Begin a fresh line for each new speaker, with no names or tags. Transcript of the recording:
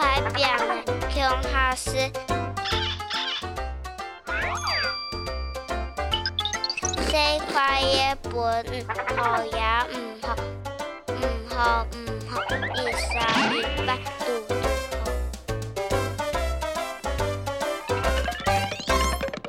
快的青下时，西瓜也不好，也唔好，唔好唔好，一三一八，独。